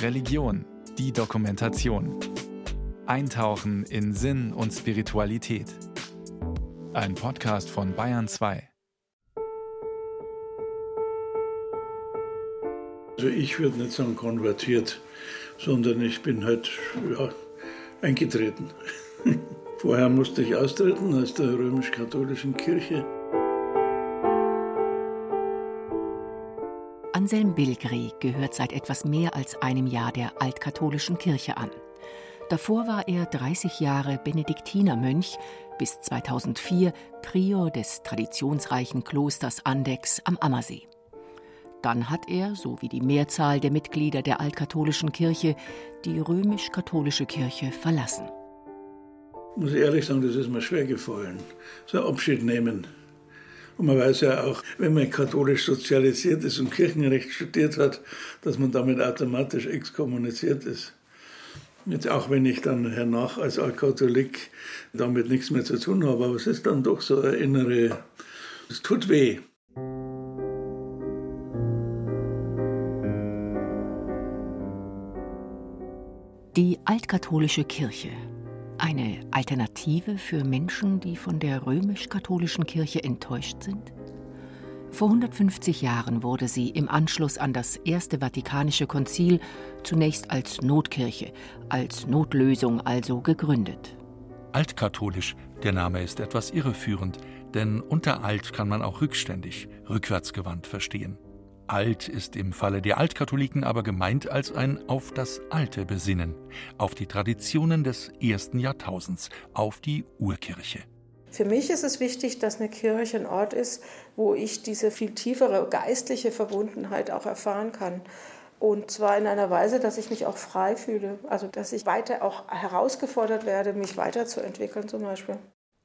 Religion, die Dokumentation. Eintauchen in Sinn und Spiritualität. Ein Podcast von Bayern 2. Also ich würde nicht sagen konvertiert, sondern ich bin halt ja, eingetreten. Vorher musste ich austreten aus der römisch-katholischen Kirche. Anselm Bilgri gehört seit etwas mehr als einem Jahr der altkatholischen Kirche an. Davor war er 30 Jahre Benediktinermönch, bis 2004 Prior des traditionsreichen Klosters Andex am Ammersee. Dann hat er, so wie die Mehrzahl der Mitglieder der altkatholischen Kirche, die römisch-katholische Kirche verlassen. Muss ich ehrlich sagen, das ist mir schwer gefallen. So Abschied nehmen. Und man weiß ja auch, wenn man katholisch sozialisiert ist und Kirchenrecht studiert hat, dass man damit automatisch exkommuniziert ist. Jetzt auch wenn ich dann hernach als Altkatholik damit nichts mehr zu tun habe, aber es ist dann doch so eine innere, es tut weh. Die altkatholische Kirche eine Alternative für Menschen, die von der römisch-katholischen Kirche enttäuscht sind? Vor 150 Jahren wurde sie im Anschluss an das Erste Vatikanische Konzil zunächst als Notkirche, als Notlösung also gegründet. Altkatholisch, der Name ist etwas irreführend, denn unter alt kann man auch rückständig, rückwärtsgewandt verstehen. Alt ist im Falle der Altkatholiken aber gemeint als ein auf das Alte besinnen, auf die Traditionen des ersten Jahrtausends, auf die Urkirche. Für mich ist es wichtig, dass eine Kirche ein Ort ist, wo ich diese viel tiefere geistliche Verbundenheit auch erfahren kann. Und zwar in einer Weise, dass ich mich auch frei fühle. Also, dass ich weiter auch herausgefordert werde, mich weiterzuentwickeln zum Beispiel.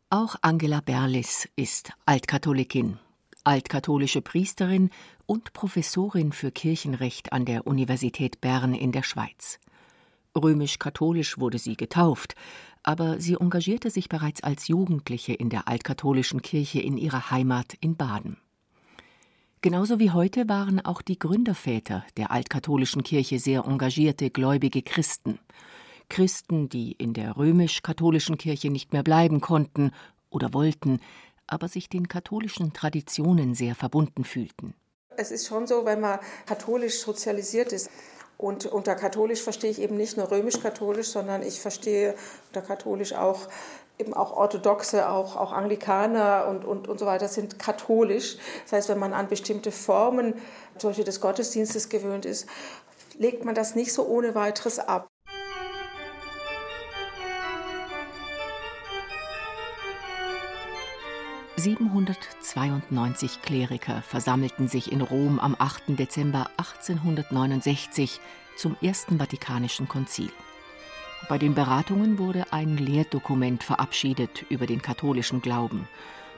Auch Angela Berlis ist Altkatholikin altkatholische Priesterin und Professorin für Kirchenrecht an der Universität Bern in der Schweiz. Römisch-katholisch wurde sie getauft, aber sie engagierte sich bereits als Jugendliche in der altkatholischen Kirche in ihrer Heimat in Baden. Genauso wie heute waren auch die Gründerväter der altkatholischen Kirche sehr engagierte gläubige Christen. Christen, die in der römisch-katholischen Kirche nicht mehr bleiben konnten oder wollten, aber sich den katholischen Traditionen sehr verbunden fühlten. Es ist schon so, wenn man katholisch sozialisiert ist, und unter katholisch verstehe ich eben nicht nur römisch-katholisch, sondern ich verstehe unter katholisch auch eben auch Orthodoxe, auch, auch Anglikaner und, und, und so weiter sind katholisch. Das heißt, wenn man an bestimmte Formen, zum des Gottesdienstes gewöhnt ist, legt man das nicht so ohne weiteres ab. 792 Kleriker versammelten sich in Rom am 8. Dezember 1869 zum Ersten Vatikanischen Konzil. Bei den Beratungen wurde ein Lehrdokument verabschiedet über den katholischen Glauben,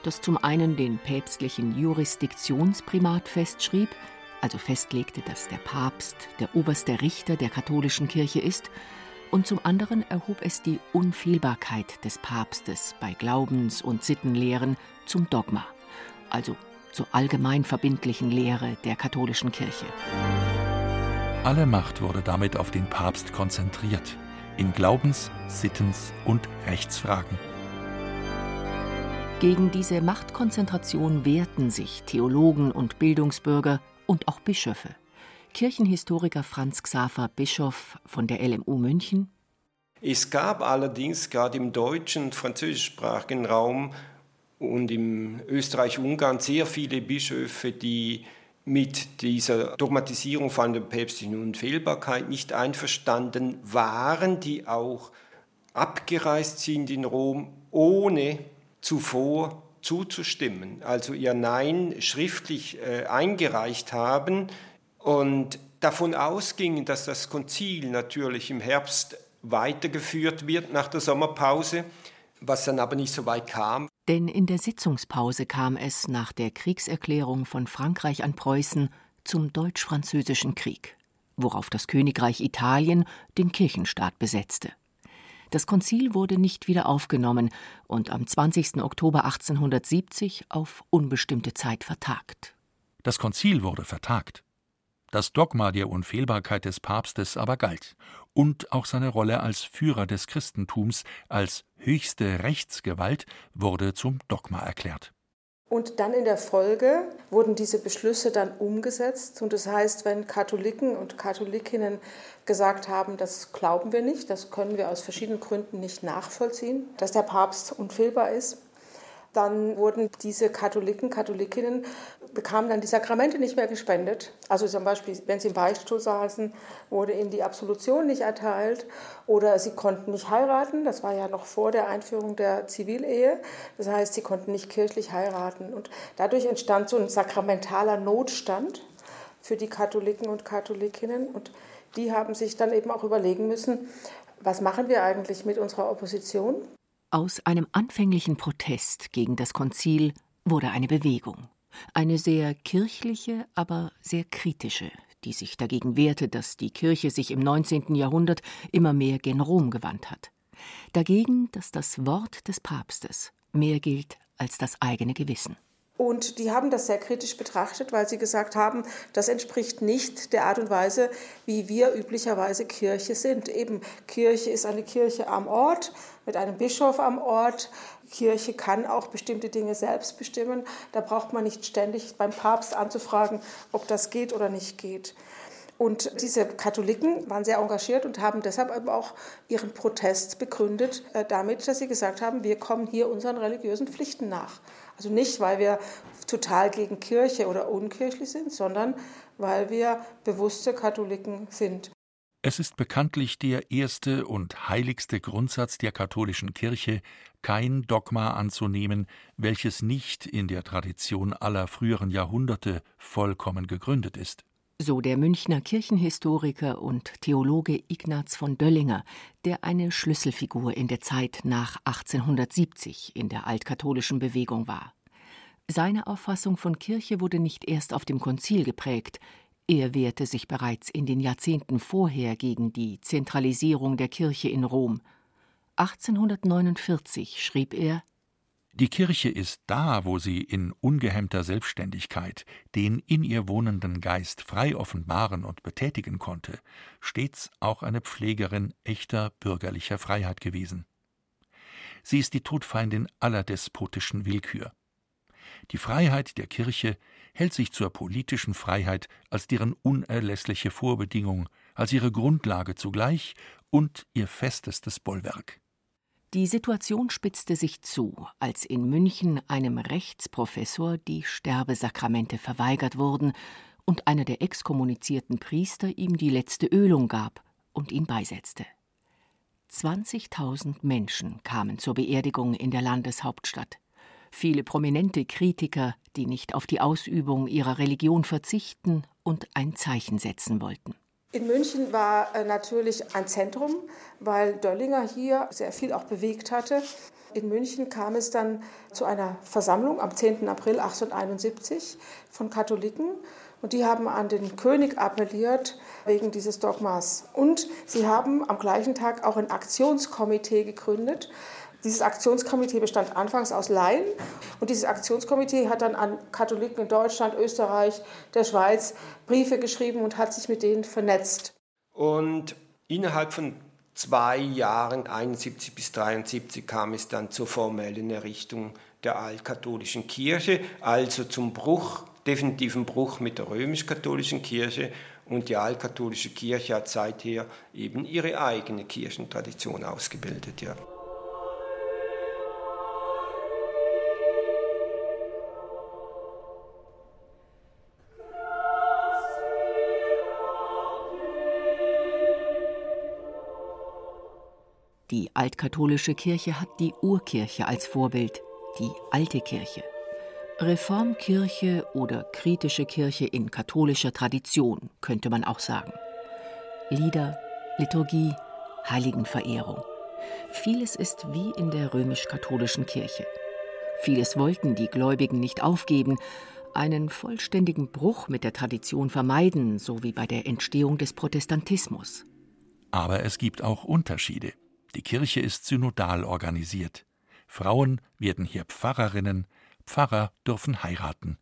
das zum einen den päpstlichen Jurisdiktionsprimat festschrieb, also festlegte, dass der Papst der oberste Richter der katholischen Kirche ist, und zum anderen erhob es die Unfehlbarkeit des Papstes bei Glaubens- und Sittenlehren zum Dogma, also zur allgemein verbindlichen Lehre der katholischen Kirche. Alle Macht wurde damit auf den Papst konzentriert, in Glaubens-, Sittens- und Rechtsfragen. Gegen diese Machtkonzentration wehrten sich Theologen und Bildungsbürger und auch Bischöfe. Kirchenhistoriker Franz Xaver Bischof von der LMU München. Es gab allerdings gerade im deutschen, französischsprachigen Raum und im Österreich-Ungarn sehr viele Bischöfe, die mit dieser Dogmatisierung von der päpstlichen Unfehlbarkeit nicht einverstanden waren, die auch abgereist sind in Rom, ohne zuvor zuzustimmen, also ihr Nein schriftlich äh, eingereicht haben und davon ausgingen, dass das Konzil natürlich im Herbst weitergeführt wird nach der Sommerpause, was dann aber nicht so weit kam. Denn in der Sitzungspause kam es nach der Kriegserklärung von Frankreich an Preußen zum Deutsch-Französischen Krieg, worauf das Königreich Italien den Kirchenstaat besetzte. Das Konzil wurde nicht wieder aufgenommen und am 20. Oktober 1870 auf unbestimmte Zeit vertagt. Das Konzil wurde vertagt. Das Dogma der Unfehlbarkeit des Papstes aber galt, und auch seine Rolle als Führer des Christentums, als höchste Rechtsgewalt, wurde zum Dogma erklärt. Und dann in der Folge wurden diese Beschlüsse dann umgesetzt. Und das heißt, wenn Katholiken und Katholikinnen gesagt haben, das glauben wir nicht, das können wir aus verschiedenen Gründen nicht nachvollziehen, dass der Papst unfehlbar ist, dann wurden diese Katholiken, Katholikinnen, bekamen dann die Sakramente nicht mehr gespendet. Also zum Beispiel, wenn sie im Beichtstuhl saßen, wurde ihnen die Absolution nicht erteilt oder sie konnten nicht heiraten. Das war ja noch vor der Einführung der Zivilehe. Das heißt, sie konnten nicht kirchlich heiraten. Und dadurch entstand so ein sakramentaler Notstand für die Katholiken und Katholikinnen. Und die haben sich dann eben auch überlegen müssen, was machen wir eigentlich mit unserer Opposition? Aus einem anfänglichen Protest gegen das Konzil wurde eine Bewegung, eine sehr kirchliche, aber sehr kritische, die sich dagegen wehrte, dass die Kirche sich im 19. Jahrhundert immer mehr gen Rom gewandt hat. Dagegen, dass das Wort des Papstes mehr gilt als das eigene Gewissen. Und die haben das sehr kritisch betrachtet, weil sie gesagt haben, das entspricht nicht der Art und Weise, wie wir üblicherweise Kirche sind. Eben Kirche ist eine Kirche am Ort, mit einem Bischof am Ort. Kirche kann auch bestimmte Dinge selbst bestimmen. Da braucht man nicht ständig beim Papst anzufragen, ob das geht oder nicht geht. Und diese Katholiken waren sehr engagiert und haben deshalb eben auch ihren Protest begründet äh, damit, dass sie gesagt haben, wir kommen hier unseren religiösen Pflichten nach. Also nicht, weil wir total gegen Kirche oder unkirchlich sind, sondern weil wir bewusste Katholiken sind. Es ist bekanntlich der erste und heiligste Grundsatz der katholischen Kirche, kein Dogma anzunehmen, welches nicht in der Tradition aller früheren Jahrhunderte vollkommen gegründet ist. So der Münchner Kirchenhistoriker und Theologe Ignaz von Döllinger, der eine Schlüsselfigur in der Zeit nach 1870 in der altkatholischen Bewegung war. Seine Auffassung von Kirche wurde nicht erst auf dem Konzil geprägt, er wehrte sich bereits in den Jahrzehnten vorher gegen die Zentralisierung der Kirche in Rom. 1849 schrieb er die Kirche ist da, wo sie in ungehemmter Selbstständigkeit den in ihr wohnenden Geist frei offenbaren und betätigen konnte, stets auch eine Pflegerin echter bürgerlicher Freiheit gewesen. Sie ist die Todfeindin aller despotischen Willkür. Die Freiheit der Kirche hält sich zur politischen Freiheit als deren unerlässliche Vorbedingung, als ihre Grundlage zugleich und ihr festestes Bollwerk. Die Situation spitzte sich zu, als in München einem Rechtsprofessor die Sterbesakramente verweigert wurden und einer der exkommunizierten Priester ihm die letzte Ölung gab und ihn beisetzte. 20.000 Menschen kamen zur Beerdigung in der Landeshauptstadt. Viele prominente Kritiker, die nicht auf die Ausübung ihrer Religion verzichten und ein Zeichen setzen wollten. In München war äh, natürlich ein Zentrum, weil Döllinger hier sehr viel auch bewegt hatte. In München kam es dann zu einer Versammlung am 10. April 1871 von Katholiken und die haben an den König appelliert wegen dieses Dogmas. Und sie haben am gleichen Tag auch ein Aktionskomitee gegründet, dieses Aktionskomitee bestand anfangs aus Laien und dieses Aktionskomitee hat dann an Katholiken in Deutschland, Österreich, der Schweiz Briefe geschrieben und hat sich mit denen vernetzt. Und innerhalb von zwei Jahren, 71 bis 73, kam es dann zur formellen Errichtung der altkatholischen Kirche, also zum Bruch, definitiven Bruch mit der römisch-katholischen Kirche. Und die altkatholische Kirche hat seither eben ihre eigene Kirchentradition ausgebildet. Ja. Die altkatholische Kirche hat die Urkirche als Vorbild, die alte Kirche. Reformkirche oder kritische Kirche in katholischer Tradition, könnte man auch sagen. Lieder, Liturgie, Heiligenverehrung. Vieles ist wie in der römisch-katholischen Kirche. Vieles wollten die Gläubigen nicht aufgeben, einen vollständigen Bruch mit der Tradition vermeiden, so wie bei der Entstehung des Protestantismus. Aber es gibt auch Unterschiede. Die Kirche ist synodal organisiert. Frauen werden hier Pfarrerinnen, Pfarrer dürfen heiraten.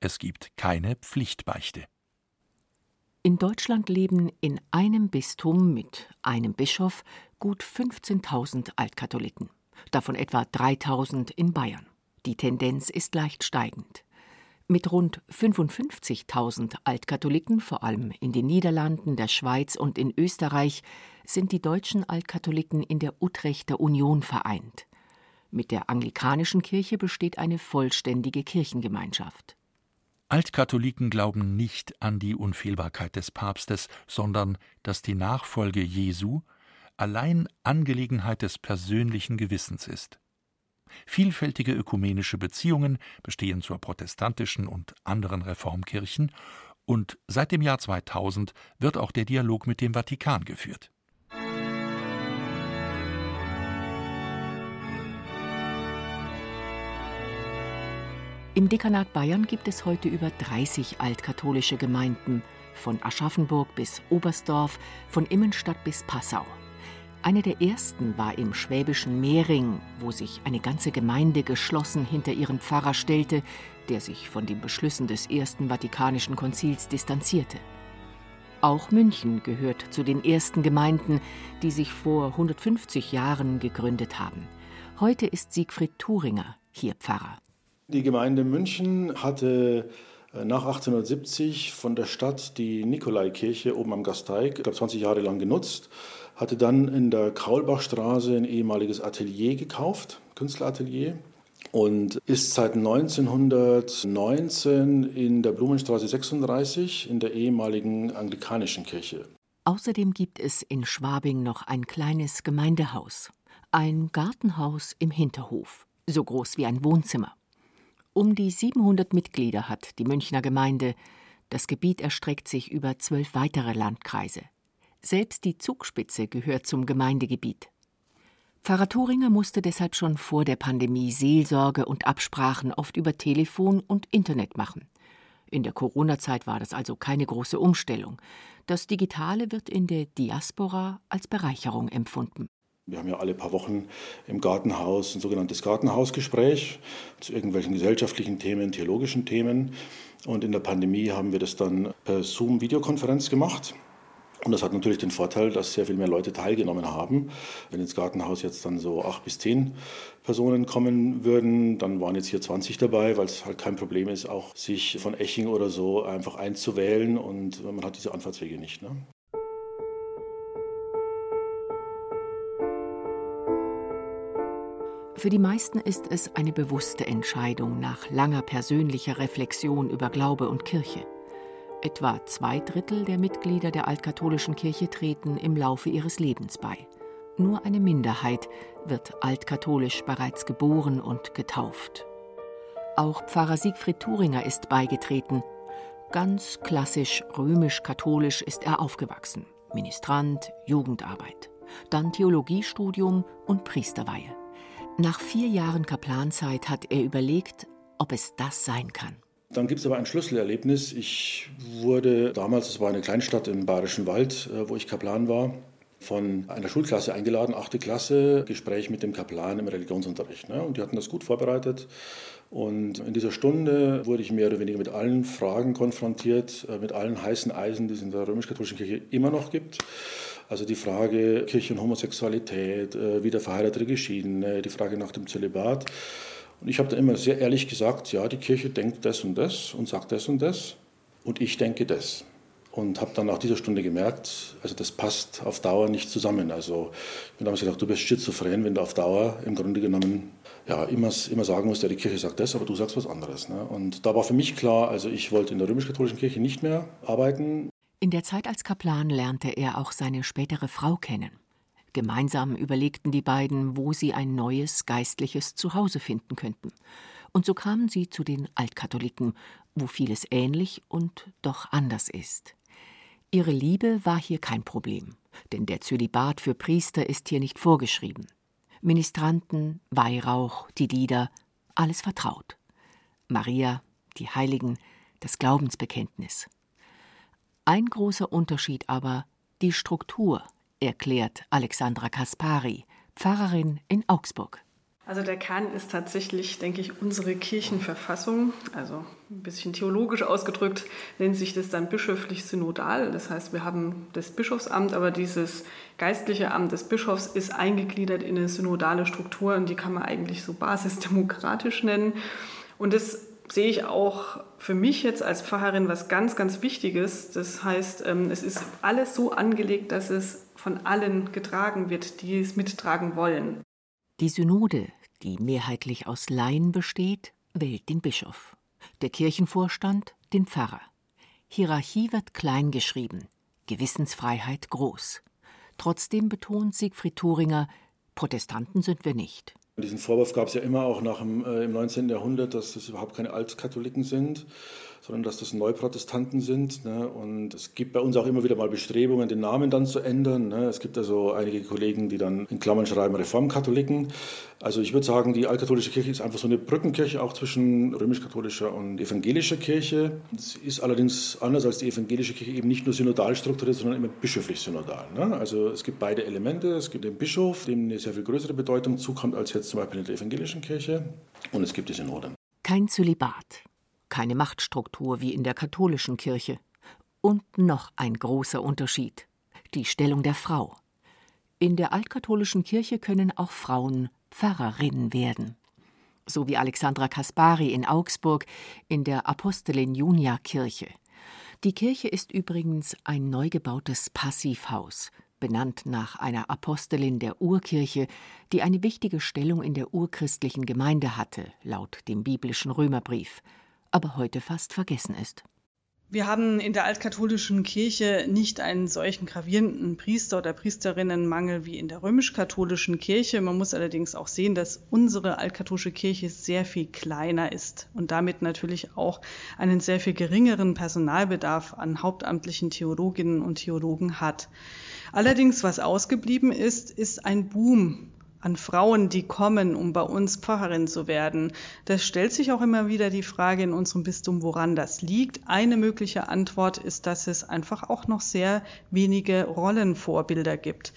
Es gibt keine Pflichtbeichte. In Deutschland leben in einem Bistum mit einem Bischof gut 15.000 Altkatholiken, davon etwa 3.000 in Bayern. Die Tendenz ist leicht steigend. Mit rund 55.000 Altkatholiken, vor allem in den Niederlanden, der Schweiz und in Österreich, sind die deutschen Altkatholiken in der Utrechter Union vereint. Mit der anglikanischen Kirche besteht eine vollständige Kirchengemeinschaft. Altkatholiken glauben nicht an die Unfehlbarkeit des Papstes, sondern dass die Nachfolge Jesu allein Angelegenheit des persönlichen Gewissens ist. Vielfältige ökumenische Beziehungen bestehen zur protestantischen und anderen Reformkirchen und seit dem Jahr 2000 wird auch der Dialog mit dem Vatikan geführt. Im Dekanat Bayern gibt es heute über 30 altkatholische Gemeinden, von Aschaffenburg bis Oberstdorf, von Immenstadt bis Passau. Eine der ersten war im schwäbischen Mehring, wo sich eine ganze Gemeinde geschlossen hinter ihren Pfarrer stellte, der sich von den Beschlüssen des Ersten Vatikanischen Konzils distanzierte. Auch München gehört zu den ersten Gemeinden, die sich vor 150 Jahren gegründet haben. Heute ist Siegfried Thuringer hier Pfarrer. Die Gemeinde München hatte äh, nach 1870 von der Stadt die Nikolaikirche oben am Gasteig, ich glaube 20 Jahre lang genutzt hatte dann in der Kaulbachstraße ein ehemaliges Atelier gekauft, Künstleratelier, und ist seit 1919 in der Blumenstraße 36 in der ehemaligen anglikanischen Kirche. Außerdem gibt es in Schwabing noch ein kleines Gemeindehaus, ein Gartenhaus im Hinterhof, so groß wie ein Wohnzimmer. Um die 700 Mitglieder hat die Münchner Gemeinde. Das Gebiet erstreckt sich über zwölf weitere Landkreise. Selbst die Zugspitze gehört zum Gemeindegebiet. Pfarrer Thuringer musste deshalb schon vor der Pandemie Seelsorge und Absprachen oft über Telefon und Internet machen. In der Corona-Zeit war das also keine große Umstellung. Das Digitale wird in der Diaspora als Bereicherung empfunden. Wir haben ja alle paar Wochen im Gartenhaus ein sogenanntes Gartenhausgespräch zu irgendwelchen gesellschaftlichen Themen, theologischen Themen. Und in der Pandemie haben wir das dann per Zoom-Videokonferenz gemacht. Und das hat natürlich den Vorteil, dass sehr viel mehr Leute teilgenommen haben. Wenn ins Gartenhaus jetzt dann so acht bis zehn Personen kommen würden, dann waren jetzt hier 20 dabei, weil es halt kein Problem ist, auch sich von Eching oder so einfach einzuwählen und man hat diese Anfahrtswege nicht. Ne? Für die meisten ist es eine bewusste Entscheidung nach langer persönlicher Reflexion über Glaube und Kirche. Etwa zwei Drittel der Mitglieder der altkatholischen Kirche treten im Laufe ihres Lebens bei. Nur eine Minderheit wird altkatholisch bereits geboren und getauft. Auch Pfarrer Siegfried Thuringer ist beigetreten. Ganz klassisch römisch-katholisch ist er aufgewachsen. Ministrant, Jugendarbeit. Dann Theologiestudium und Priesterweihe. Nach vier Jahren Kaplanzeit hat er überlegt, ob es das sein kann. Dann gibt es aber ein Schlüsselerlebnis. Ich wurde damals, es war eine Kleinstadt im Bayerischen Wald, äh, wo ich Kaplan war, von einer Schulklasse eingeladen, achte Klasse, Gespräch mit dem Kaplan im Religionsunterricht. Ne? Und die hatten das gut vorbereitet. Und in dieser Stunde wurde ich mehr oder weniger mit allen Fragen konfrontiert, äh, mit allen heißen Eisen, die es in der römisch-katholischen Kirche immer noch gibt. Also die Frage Kirche und Homosexualität, äh, wieder verheiratete Geschiedene, die Frage nach dem Zölibat. Ich habe da immer sehr ehrlich gesagt, ja, die Kirche denkt das und das und sagt das und das und ich denke das. Und habe dann nach dieser Stunde gemerkt, also das passt auf Dauer nicht zusammen. Also ich habe damals gedacht, du bist schizophren, wenn du auf Dauer im Grunde genommen ja, immer, immer sagen musst, ja, die Kirche sagt das, aber du sagst was anderes. Ne? Und da war für mich klar, also ich wollte in der römisch-katholischen Kirche nicht mehr arbeiten. In der Zeit als Kaplan lernte er auch seine spätere Frau kennen. Gemeinsam überlegten die beiden, wo sie ein neues geistliches Zuhause finden könnten. Und so kamen sie zu den Altkatholiken, wo vieles ähnlich und doch anders ist. Ihre Liebe war hier kein Problem, denn der Zölibat für Priester ist hier nicht vorgeschrieben. Ministranten, Weihrauch, die Lieder, alles vertraut. Maria, die Heiligen, das Glaubensbekenntnis. Ein großer Unterschied aber die Struktur erklärt Alexandra Kaspari, Pfarrerin in Augsburg. Also der Kern ist tatsächlich, denke ich, unsere Kirchenverfassung. Also ein bisschen theologisch ausgedrückt nennt sich das dann bischöflich synodal. Das heißt, wir haben das Bischofsamt, aber dieses geistliche Amt des Bischofs ist eingegliedert in eine synodale Struktur und die kann man eigentlich so basisdemokratisch nennen. Und das sehe ich auch für mich jetzt als Pfarrerin was ganz, ganz Wichtiges. Das heißt, ähm, es ist alles so angelegt, dass es von allen getragen wird, die es mittragen wollen. Die Synode, die mehrheitlich aus Laien besteht, wählt den Bischof, der Kirchenvorstand den Pfarrer. Hierarchie wird klein geschrieben, Gewissensfreiheit groß. Trotzdem betont Siegfried Thuringer, Protestanten sind wir nicht. Diesen Vorwurf gab es ja immer auch nach dem, äh, im 19. Jahrhundert, dass das überhaupt keine Altkatholiken sind sondern dass das Neuprotestanten sind. Ne? Und es gibt bei uns auch immer wieder mal Bestrebungen, den Namen dann zu ändern. Ne? Es gibt also einige Kollegen, die dann in Klammern schreiben Reformkatholiken. Also ich würde sagen, die altkatholische Kirche ist einfach so eine Brückenkirche auch zwischen römisch-katholischer und evangelischer Kirche. Es ist allerdings anders als die evangelische Kirche eben nicht nur synodal strukturiert, sondern immer bischöflich synodal. Ne? Also es gibt beide Elemente. Es gibt den Bischof, dem eine sehr viel größere Bedeutung zukommt als jetzt zum Beispiel in der evangelischen Kirche. Und es gibt die Synoden. Kein Zölibat keine Machtstruktur wie in der katholischen Kirche. Und noch ein großer Unterschied die Stellung der Frau. In der altkatholischen Kirche können auch Frauen Pfarrerinnen werden. So wie Alexandra Kaspari in Augsburg in der Apostelin Junia Kirche. Die Kirche ist übrigens ein neu gebautes Passivhaus, benannt nach einer Apostelin der Urkirche, die eine wichtige Stellung in der urchristlichen Gemeinde hatte, laut dem biblischen Römerbrief aber heute fast vergessen ist. Wir haben in der altkatholischen Kirche nicht einen solchen gravierenden Priester- oder Priesterinnenmangel wie in der römisch-katholischen Kirche. Man muss allerdings auch sehen, dass unsere altkatholische Kirche sehr viel kleiner ist und damit natürlich auch einen sehr viel geringeren Personalbedarf an hauptamtlichen Theologinnen und Theologen hat. Allerdings, was ausgeblieben ist, ist ein Boom an Frauen, die kommen, um bei uns Pfarrerin zu werden. Das stellt sich auch immer wieder die Frage in unserem Bistum, woran das liegt. Eine mögliche Antwort ist, dass es einfach auch noch sehr wenige Rollenvorbilder gibt.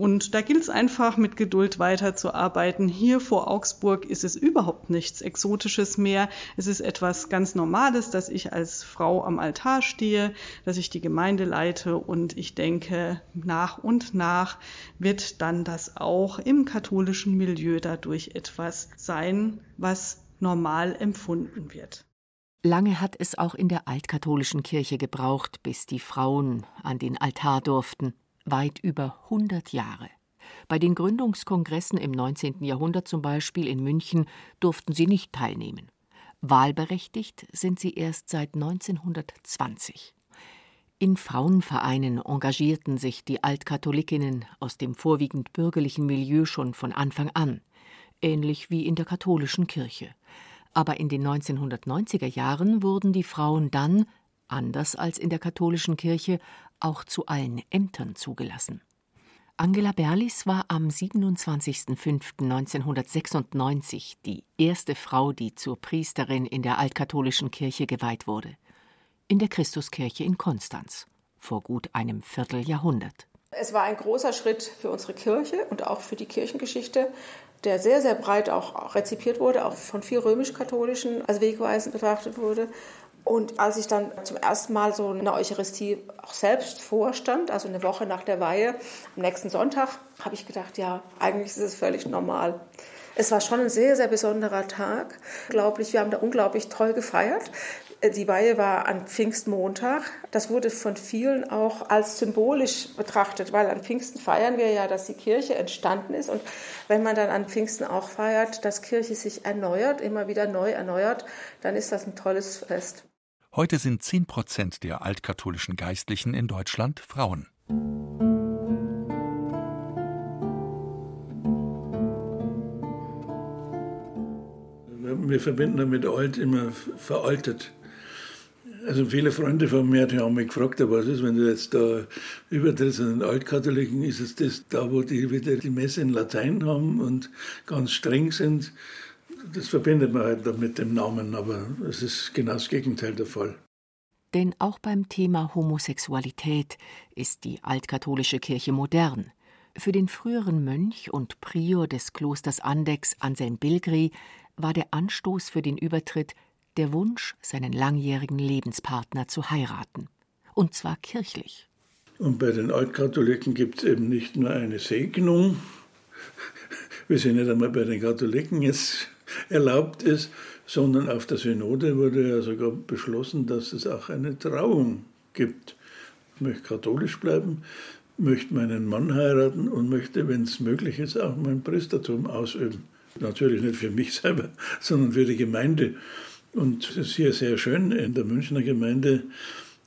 Und da gilt es einfach mit Geduld weiterzuarbeiten. Hier vor Augsburg ist es überhaupt nichts Exotisches mehr. Es ist etwas ganz Normales, dass ich als Frau am Altar stehe, dass ich die Gemeinde leite und ich denke, nach und nach wird dann das auch im katholischen Milieu dadurch etwas sein, was normal empfunden wird. Lange hat es auch in der altkatholischen Kirche gebraucht, bis die Frauen an den Altar durften weit über 100 Jahre. Bei den Gründungskongressen im 19. Jahrhundert zum Beispiel in München durften sie nicht teilnehmen. Wahlberechtigt sind sie erst seit 1920. In Frauenvereinen engagierten sich die Altkatholikinnen aus dem vorwiegend bürgerlichen Milieu schon von Anfang an, ähnlich wie in der katholischen Kirche. Aber in den 1990er Jahren wurden die Frauen dann, anders als in der katholischen Kirche, auch zu allen Ämtern zugelassen. Angela Berlis war am 27.05.1996 die erste Frau, die zur Priesterin in der altkatholischen Kirche geweiht wurde. In der Christuskirche in Konstanz, vor gut einem Vierteljahrhundert. Es war ein großer Schritt für unsere Kirche und auch für die Kirchengeschichte, der sehr, sehr breit auch rezipiert wurde, auch von vier römisch-katholischen als wegweisend betrachtet wurde. Und als ich dann zum ersten Mal so eine Eucharistie auch selbst vorstand, also eine Woche nach der Weihe, am nächsten Sonntag, habe ich gedacht, ja, eigentlich ist es völlig normal. Es war schon ein sehr, sehr besonderer Tag. Unglaublich, wir haben da unglaublich toll gefeiert. Die Weihe war an Pfingstmontag. Das wurde von vielen auch als symbolisch betrachtet, weil an Pfingsten feiern wir ja, dass die Kirche entstanden ist. Und wenn man dann an Pfingsten auch feiert, dass Kirche sich erneuert, immer wieder neu erneuert, dann ist das ein tolles Fest. Heute sind 10 Prozent der altkatholischen Geistlichen in Deutschland Frauen. Wir verbinden damit alt immer veraltet. Also viele Freunde von mir die haben mich gefragt, was ist, wenn du jetzt da übertrittst an den Altkatholiken, ist es das da, wo die wieder die Messe in Latein haben und ganz streng sind? Das verbindet man halt mit dem Namen, aber es ist genau das Gegenteil der Fall. Denn auch beim Thema Homosexualität ist die altkatholische Kirche modern. Für den früheren Mönch und Prior des Klosters Andex Anselm Bilgri war der Anstoß für den Übertritt der Wunsch, seinen langjährigen Lebenspartner zu heiraten. Und zwar kirchlich. Und bei den Altkatholiken gibt es eben nicht nur eine Segnung, wie sie nicht einmal bei den Katholiken jetzt erlaubt ist, sondern auf der Synode wurde ja sogar beschlossen, dass es auch eine Trauung gibt. Ich möchte katholisch bleiben, möchte meinen Mann heiraten und möchte, wenn es möglich ist, auch mein Priestertum ausüben. Natürlich nicht für mich selber, sondern für die Gemeinde. Und es ist hier sehr schön in der Münchner Gemeinde.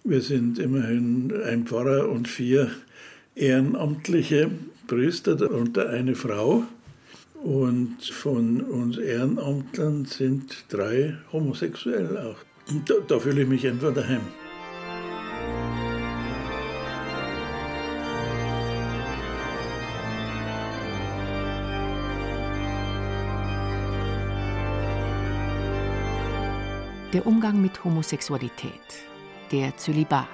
Wir sind immerhin ein Pfarrer und vier ehrenamtliche Priester, darunter eine Frau. Und von uns Ehrenamtlern sind drei homosexuell auch. Und da, da fühle ich mich einfach daheim. Der Umgang mit Homosexualität, der Zölibat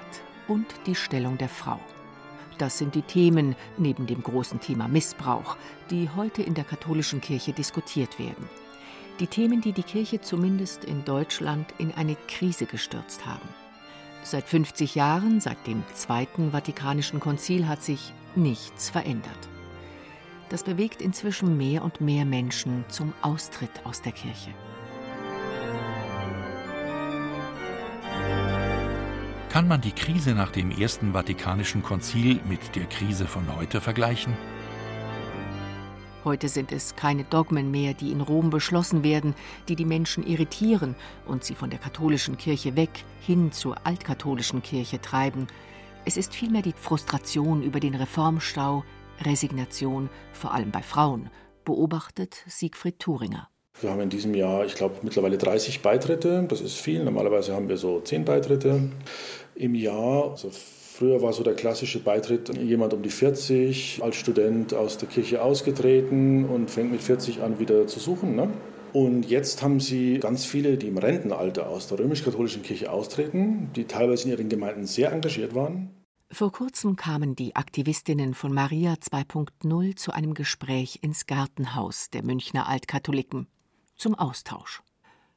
und die Stellung der Frau. Das sind die Themen neben dem großen Thema Missbrauch, die heute in der katholischen Kirche diskutiert werden. Die Themen, die die Kirche zumindest in Deutschland in eine Krise gestürzt haben. Seit 50 Jahren, seit dem Zweiten Vatikanischen Konzil, hat sich nichts verändert. Das bewegt inzwischen mehr und mehr Menschen zum Austritt aus der Kirche. Kann man die Krise nach dem Ersten Vatikanischen Konzil mit der Krise von heute vergleichen? Heute sind es keine Dogmen mehr, die in Rom beschlossen werden, die die Menschen irritieren und sie von der katholischen Kirche weg hin zur altkatholischen Kirche treiben. Es ist vielmehr die Frustration über den Reformstau, Resignation, vor allem bei Frauen, beobachtet Siegfried Thuringer. Wir haben in diesem Jahr, ich glaube, mittlerweile 30 Beitritte. Das ist viel. Normalerweise haben wir so 10 Beitritte im Jahr. Also früher war so der klassische Beitritt jemand um die 40, als Student aus der Kirche ausgetreten und fängt mit 40 an wieder zu suchen. Ne? Und jetzt haben sie ganz viele, die im Rentenalter aus der römisch-katholischen Kirche austreten, die teilweise in ihren Gemeinden sehr engagiert waren. Vor kurzem kamen die Aktivistinnen von Maria 2.0 zu einem Gespräch ins Gartenhaus der Münchner Altkatholiken zum Austausch.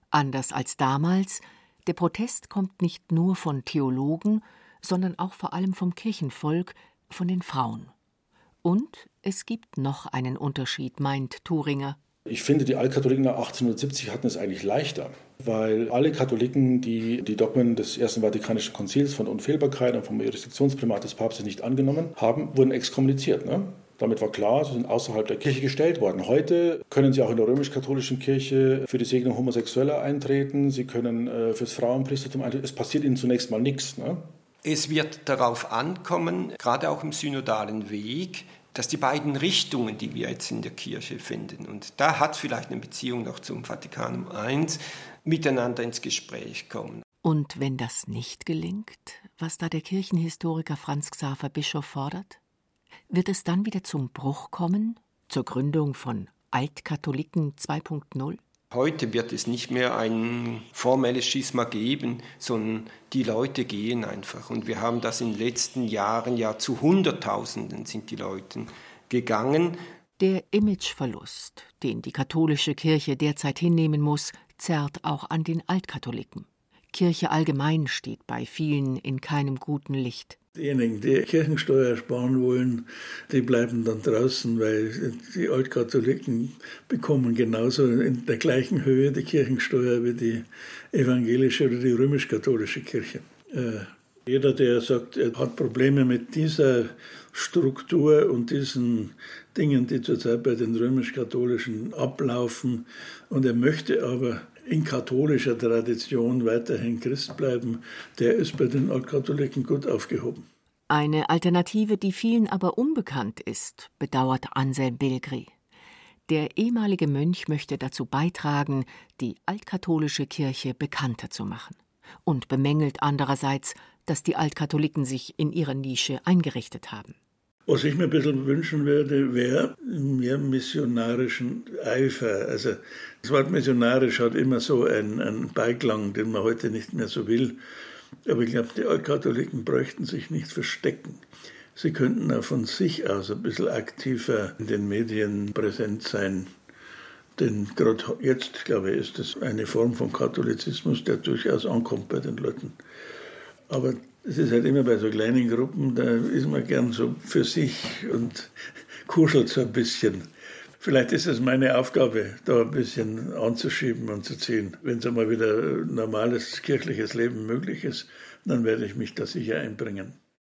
Anders als damals, der Protest kommt nicht nur von Theologen, sondern auch vor allem vom Kirchenvolk, von den Frauen. Und es gibt noch einen Unterschied, meint Thuringer. Ich finde, die Altkatholiken nach 1870 hatten es eigentlich leichter, weil alle Katholiken, die die Dogmen des Ersten Vatikanischen Konzils von Unfehlbarkeit und vom Jurisdiktionsprimat des Papstes nicht angenommen haben, wurden exkommuniziert. Ne? Damit war klar, sie sind außerhalb der Kirche gestellt worden. Heute können sie auch in der römisch-katholischen Kirche für die Segnung Homosexueller eintreten, sie können äh, fürs Frauenpriestertum eintreten. Es passiert ihnen zunächst mal nichts. Ne? Es wird darauf ankommen, gerade auch im synodalen Weg, dass die beiden Richtungen, die wir jetzt in der Kirche finden, und da hat vielleicht eine Beziehung noch zum Vatikanum I, miteinander ins Gespräch kommen. Und wenn das nicht gelingt, was da der Kirchenhistoriker Franz Xaver Bischof fordert? Wird es dann wieder zum Bruch kommen, zur Gründung von Altkatholiken 2.0? Heute wird es nicht mehr ein formelles Schisma geben, sondern die Leute gehen einfach. Und wir haben das in den letzten Jahren ja zu Hunderttausenden sind die Leute gegangen. Der Imageverlust, den die katholische Kirche derzeit hinnehmen muss, zerrt auch an den Altkatholiken. Kirche allgemein steht bei vielen in keinem guten Licht. Diejenigen, die Kirchensteuer sparen wollen, die bleiben dann draußen, weil die Altkatholiken bekommen genauso in der gleichen Höhe die Kirchensteuer wie die evangelische oder die römisch-katholische Kirche. Äh, jeder, der sagt, er hat Probleme mit dieser Struktur und diesen Dingen, die zurzeit bei den römisch-katholischen ablaufen, und er möchte aber in katholischer Tradition weiterhin Christ bleiben, der ist bei den Altkatholiken gut aufgehoben. Eine Alternative, die vielen aber unbekannt ist, bedauert Anselm Bilgri. Der ehemalige Mönch möchte dazu beitragen, die altkatholische Kirche bekannter zu machen und bemängelt andererseits, dass die Altkatholiken sich in ihrer Nische eingerichtet haben. Was ich mir ein bisschen wünschen würde, wäre mehr missionarischen Eifer. Also das Wort missionarisch hat immer so einen, einen Beiklang, den man heute nicht mehr so will. Aber ich glaube, die Altkatholiken bräuchten sich nicht verstecken. sie könnten auch von sich aus ein bisschen aktiver in den Medien präsent sein. Denn gerade jetzt, glaube ich, ist das eine Form von Katholizismus, der durchaus ankommt bei den Leuten. Aber es ist halt immer bei so kleinen Gruppen, da ist man gern so für sich und kuschelt so ein bisschen. Vielleicht ist es meine Aufgabe, da ein bisschen anzuschieben und zu ziehen. Wenn es einmal wieder normales kirchliches Leben möglich ist, dann werde ich mich da sicher einbringen.